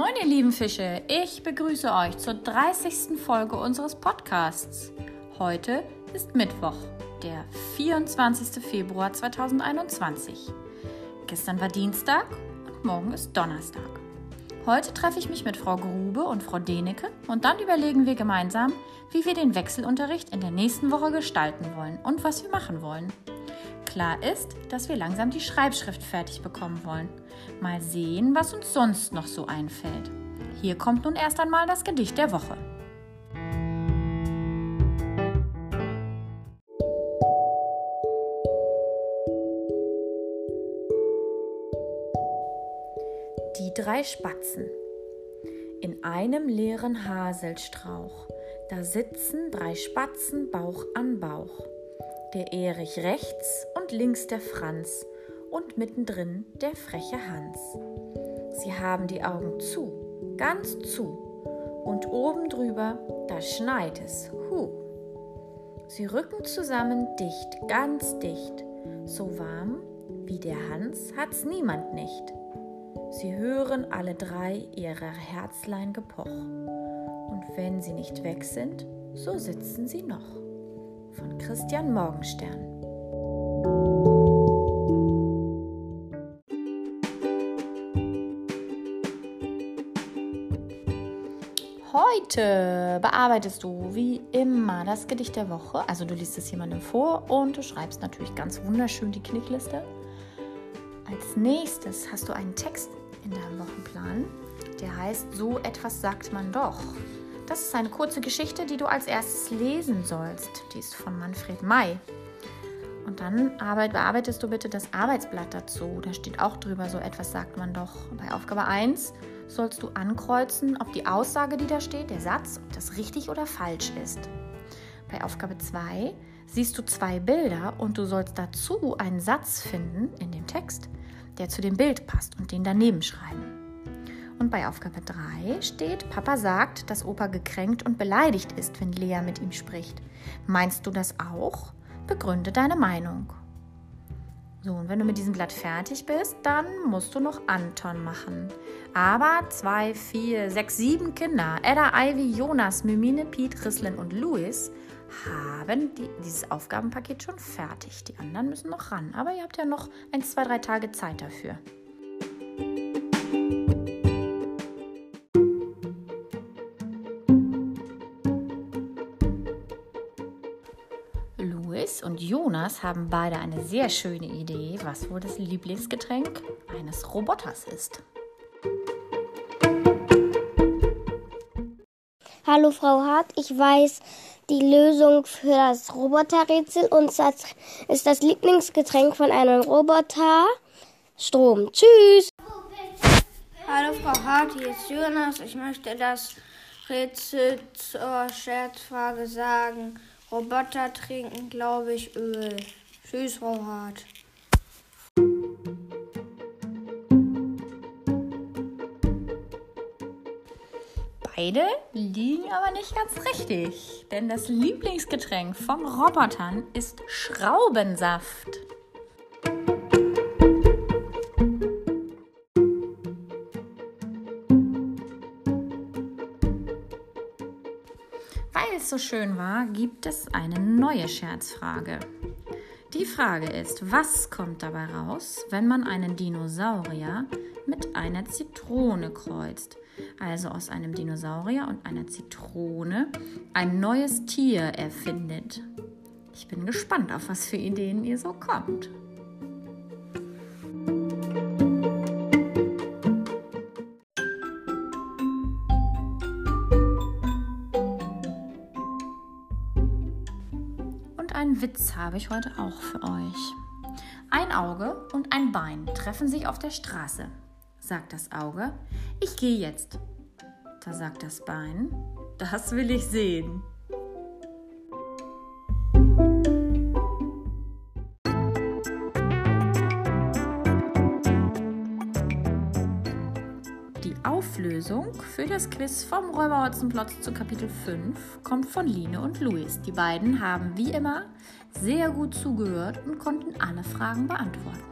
Moin ihr lieben Fische, ich begrüße euch zur 30. Folge unseres Podcasts. Heute ist Mittwoch, der 24. Februar 2021. Gestern war Dienstag und morgen ist Donnerstag. Heute treffe ich mich mit Frau Grube und Frau Denecke und dann überlegen wir gemeinsam, wie wir den Wechselunterricht in der nächsten Woche gestalten wollen und was wir machen wollen. Klar ist, dass wir langsam die Schreibschrift fertig bekommen wollen. Mal sehen, was uns sonst noch so einfällt. Hier kommt nun erst einmal das Gedicht der Woche. Die drei Spatzen. In einem leeren Haselstrauch, da sitzen drei Spatzen Bauch an Bauch der Erich rechts links der Franz und mittendrin der freche Hans. Sie haben die Augen zu, ganz zu, und oben drüber, da schneit es, hu. Sie rücken zusammen dicht, ganz dicht, so warm wie der Hans hat's niemand nicht. Sie hören alle drei ihrer Herzlein gepoch, und wenn sie nicht weg sind, so sitzen sie noch von Christian Morgenstern. Heute bearbeitest du wie immer das Gedicht der Woche. Also du liest es jemandem vor und du schreibst natürlich ganz wunderschön die Knickliste. Als nächstes hast du einen Text in deinem Wochenplan, der heißt So etwas sagt man doch. Das ist eine kurze Geschichte, die du als erstes lesen sollst. Die ist von Manfred May. Und dann bearbeitest du bitte das Arbeitsblatt dazu. Da steht auch drüber, so etwas sagt man doch. Bei Aufgabe 1 sollst du ankreuzen, ob die Aussage, die da steht, der Satz, ob das richtig oder falsch ist. Bei Aufgabe 2 siehst du zwei Bilder und du sollst dazu einen Satz finden in dem Text, der zu dem Bild passt und den daneben schreiben. Und bei Aufgabe 3 steht, Papa sagt, dass Opa gekränkt und beleidigt ist, wenn Lea mit ihm spricht. Meinst du das auch? Begründe deine Meinung. So, und wenn du mit diesem Blatt fertig bist, dann musst du noch Anton machen. Aber zwei, vier, sechs, sieben Kinder, Edda, Ivy, Jonas, Mimine, Piet, Rislin und Louis, haben die, dieses Aufgabenpaket schon fertig. Die anderen müssen noch ran. Aber ihr habt ja noch ein, zwei, drei Tage Zeit dafür. Und Jonas haben beide eine sehr schöne Idee, was wohl das Lieblingsgetränk eines Roboters ist. Hallo Frau Hart, ich weiß die Lösung für das Roboterrätsel und das ist das Lieblingsgetränk von einem Roboter Strom. Tschüss! Hallo Frau Hart, hier ist Jonas. Ich möchte das Rätsel zur Scherzfrage sagen. Roboter trinken, glaube ich, Öl. Tschüss, Hart. Beide liegen aber nicht ganz richtig, denn das Lieblingsgetränk von Robotern ist Schraubensaft. So schön war, gibt es eine neue Scherzfrage. Die Frage ist, was kommt dabei raus, wenn man einen Dinosaurier mit einer Zitrone kreuzt? Also aus einem Dinosaurier und einer Zitrone ein neues Tier erfindet. Ich bin gespannt, auf was für Ideen ihr so kommt. Witz habe ich heute auch für euch. Ein Auge und ein Bein treffen sich auf der Straße. Sagt das Auge, ich gehe jetzt. Da sagt das Bein, das will ich sehen. Auflösung für das Quiz vom Räuber Hotzenplotz zu Kapitel 5 kommt von Line und Luis. Die beiden haben wie immer sehr gut zugehört und konnten alle Fragen beantworten.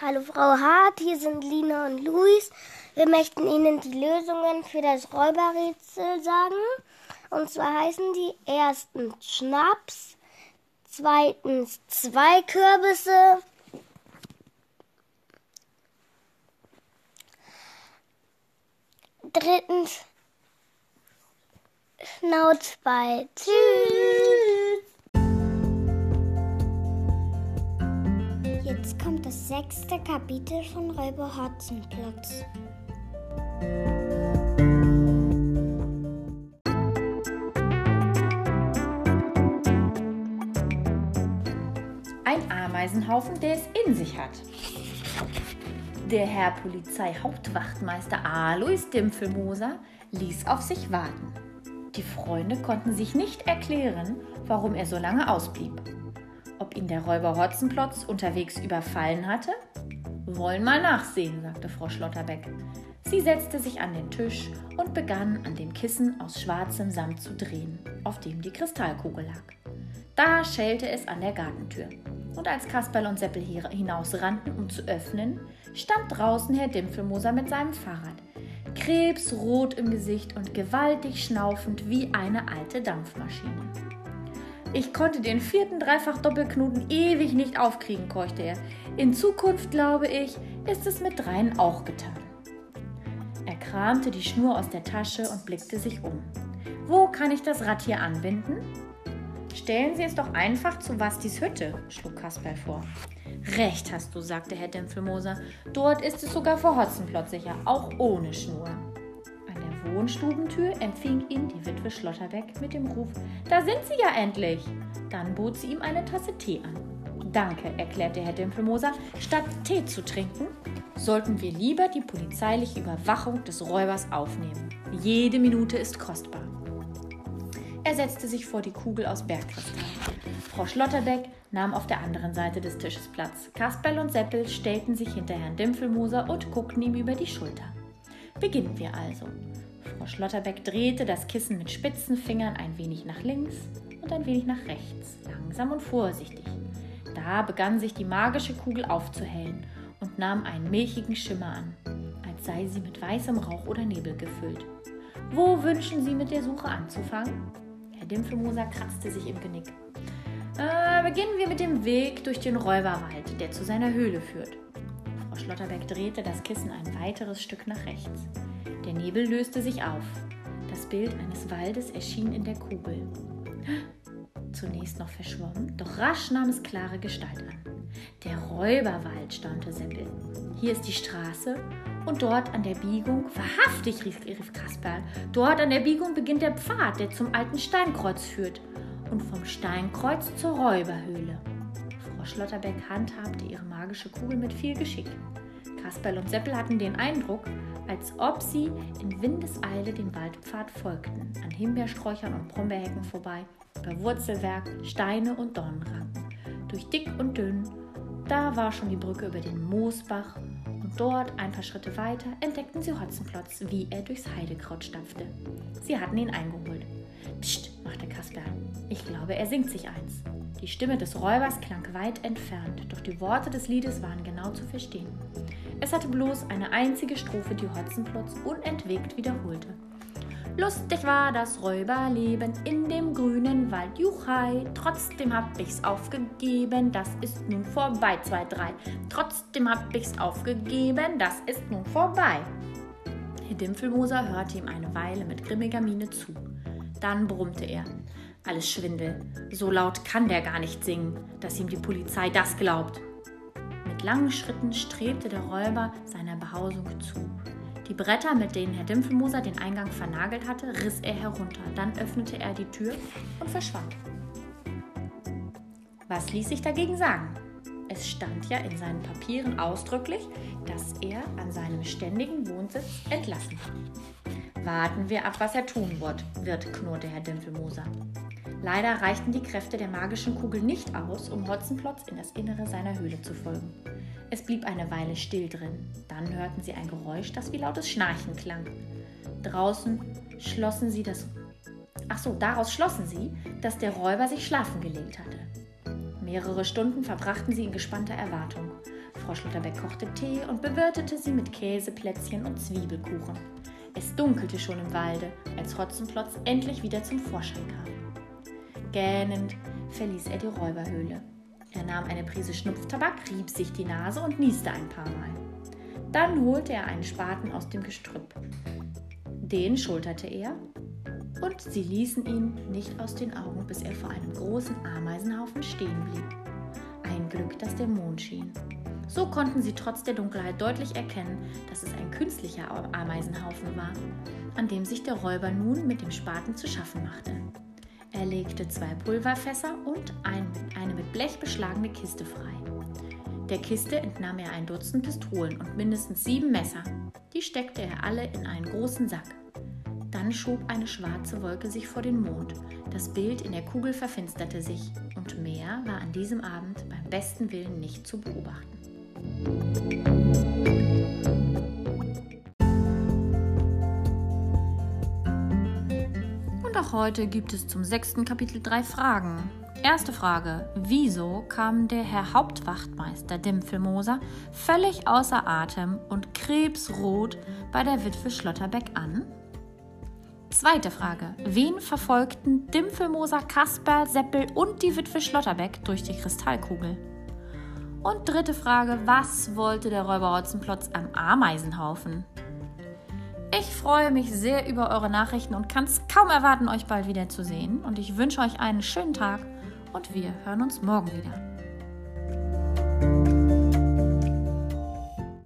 Hallo Frau Hart, hier sind Lina und Luis. Wir möchten Ihnen die Lösungen für das Räuberrätsel sagen. Und zwar heißen die erstens Schnaps, zweitens zwei Kürbisse, drittens Schnauzball. Tschüss! Jetzt kommt das sechste Kapitel von Räuber Hotzenplotz. Ein Ameisenhaufen, der es in sich hat. Der Herr Polizeihauptwachtmeister Alois Dimpfelmoser ließ auf sich warten. Die Freunde konnten sich nicht erklären, warum er so lange ausblieb. Ob ihn der Räuber Hotzenplotz unterwegs überfallen hatte? Wollen mal nachsehen, sagte Frau Schlotterbeck. Sie setzte sich an den Tisch und begann an dem Kissen aus schwarzem Samt zu drehen, auf dem die Kristallkugel lag. Da schellte es an der Gartentür. Und als Kasperl und Seppel hinausrannten, um zu öffnen, stand draußen Herr Dimpfelmoser mit seinem Fahrrad, krebsrot im Gesicht und gewaltig schnaufend wie eine alte Dampfmaschine. Ich konnte den vierten Dreifach-Doppelknoten ewig nicht aufkriegen, keuchte er. In Zukunft, glaube ich, ist es mit dreien auch getan. Er kramte die Schnur aus der Tasche und blickte sich um. Wo kann ich das Rad hier anbinden? Stellen Sie es doch einfach zu Wastis Hütte, schlug Kasperl vor. Recht hast du, sagte Herr Dimpfelmoser. Dort ist es sogar vor Hotzenplotz sicher, auch ohne Schnur. An der Wohnstubentür empfing ihn die Witwe Schlotterbeck mit dem Ruf: Da sind Sie ja endlich! Dann bot sie ihm eine Tasse Tee an. Danke, erklärte Herr Dimpfelmoser. Statt Tee zu trinken, sollten wir lieber die polizeiliche Überwachung des Räubers aufnehmen. Jede Minute ist kostbar. Er setzte sich vor die Kugel aus Bergkristall. Frau Schlotterbeck nahm auf der anderen Seite des Tisches Platz. Kasperl und Seppel stellten sich hinter Herrn Dimpfelmoser und guckten ihm über die Schulter. Beginnen wir also. Frau Schlotterbeck drehte das Kissen mit spitzen Fingern ein wenig nach links und ein wenig nach rechts, langsam und vorsichtig. Da begann sich die magische Kugel aufzuhellen und nahm einen milchigen Schimmer an, als sei sie mit weißem Rauch oder Nebel gefüllt. Wo wünschen Sie mit der Suche anzufangen? Dimpfelmoser kratzte sich im Genick. Äh, beginnen wir mit dem Weg durch den Räuberwald, der zu seiner Höhle führt. Frau Schlotterbeck drehte das Kissen ein weiteres Stück nach rechts. Der Nebel löste sich auf. Das Bild eines Waldes erschien in der Kugel. Zunächst noch verschwommen, doch rasch nahm es klare Gestalt an. Der Räuberwald, staunte Seppel. Hier ist die Straße und dort an der Biegung, wahrhaftig, rief, rief Kasperl, dort an der Biegung beginnt der Pfad, der zum alten Steinkreuz führt und vom Steinkreuz zur Räuberhöhle. Frau Schlotterbeck handhabte ihre magische Kugel mit viel Geschick. Kasperl und Seppel hatten den Eindruck, als ob sie in Windeseile dem Waldpfad folgten, an Himbeersträuchern und Brombeerhecken vorbei, über Wurzelwerk, Steine und Dornenranken, durch dick und dünn. Da war schon die Brücke über den Moosbach Dort, ein paar Schritte weiter, entdeckten sie Hotzenplotz, wie er durchs Heidekraut stapfte. Sie hatten ihn eingeholt. Psst, machte Kasper. Ich glaube, er singt sich eins. Die Stimme des Räubers klang weit entfernt, doch die Worte des Liedes waren genau zu verstehen. Es hatte bloß eine einzige Strophe, die Hotzenplotz unentwegt wiederholte. Lustig war das Räuberleben in dem grünen Wald, Juchai. Trotzdem hab ich's aufgegeben, das ist nun vorbei. Zwei, drei. Trotzdem hab ich's aufgegeben, das ist nun vorbei. Herr Dimpfelmoser hörte ihm eine Weile mit grimmiger Miene zu. Dann brummte er. Alles Schwindel. So laut kann der gar nicht singen, dass ihm die Polizei das glaubt. Mit langen Schritten strebte der Räuber seiner Behausung zu. Die Bretter, mit denen Herr Dimpfelmoser den Eingang vernagelt hatte, riss er herunter. Dann öffnete er die Tür und verschwand. Was ließ sich dagegen sagen? Es stand ja in seinen Papieren ausdrücklich, dass er an seinem ständigen Wohnsitz entlassen war. Warten wir ab, was er tun wird, wird knurrte Herr Dimpfelmoser. Leider reichten die Kräfte der magischen Kugel nicht aus, um Hotzenplotz in das Innere seiner Höhle zu folgen. Es blieb eine Weile still drin. Dann hörten sie ein Geräusch, das wie lautes Schnarchen klang. Draußen schlossen sie das. Ach so, daraus schlossen sie, dass der Räuber sich schlafen gelegt hatte. Mehrere Stunden verbrachten sie in gespannter Erwartung. Frau Schlotterbeck kochte Tee und bewirtete sie mit Käseplätzchen und Zwiebelkuchen. Es dunkelte schon im Walde, als Hotzenplotz endlich wieder zum Vorschein kam. Gähnend verließ er die Räuberhöhle. Er nahm eine Prise Schnupftabak, rieb sich die Nase und nieste ein paar Mal. Dann holte er einen Spaten aus dem Gestrüpp. Den schulterte er und sie ließen ihn nicht aus den Augen, bis er vor einem großen Ameisenhaufen stehen blieb. Ein Glück, dass der Mond schien. So konnten sie trotz der Dunkelheit deutlich erkennen, dass es ein künstlicher Ameisenhaufen war, an dem sich der Räuber nun mit dem Spaten zu schaffen machte. Er legte zwei Pulverfässer und ein, mit Blech beschlagene Kiste frei. Der Kiste entnahm er ein Dutzend Pistolen und mindestens sieben Messer. Die steckte er alle in einen großen Sack. Dann schob eine schwarze Wolke sich vor den Mond. Das Bild in der Kugel verfinsterte sich und mehr war an diesem Abend beim besten Willen nicht zu beobachten. Und auch heute gibt es zum sechsten Kapitel drei Fragen. Erste Frage. Wieso kam der Herr Hauptwachtmeister Dimpfelmoser völlig außer Atem und krebsrot bei der Witwe Schlotterbeck an? Zweite Frage. Wen verfolgten Dimpfelmoser, Kasperl, Seppel und die Witwe Schlotterbeck durch die Kristallkugel? Und dritte Frage. Was wollte der Räuber Hotzenplotz am Ameisenhaufen? Ich freue mich sehr über eure Nachrichten und kann es kaum erwarten, euch bald wieder zu sehen. Und ich wünsche euch einen schönen Tag und wir hören uns morgen wieder.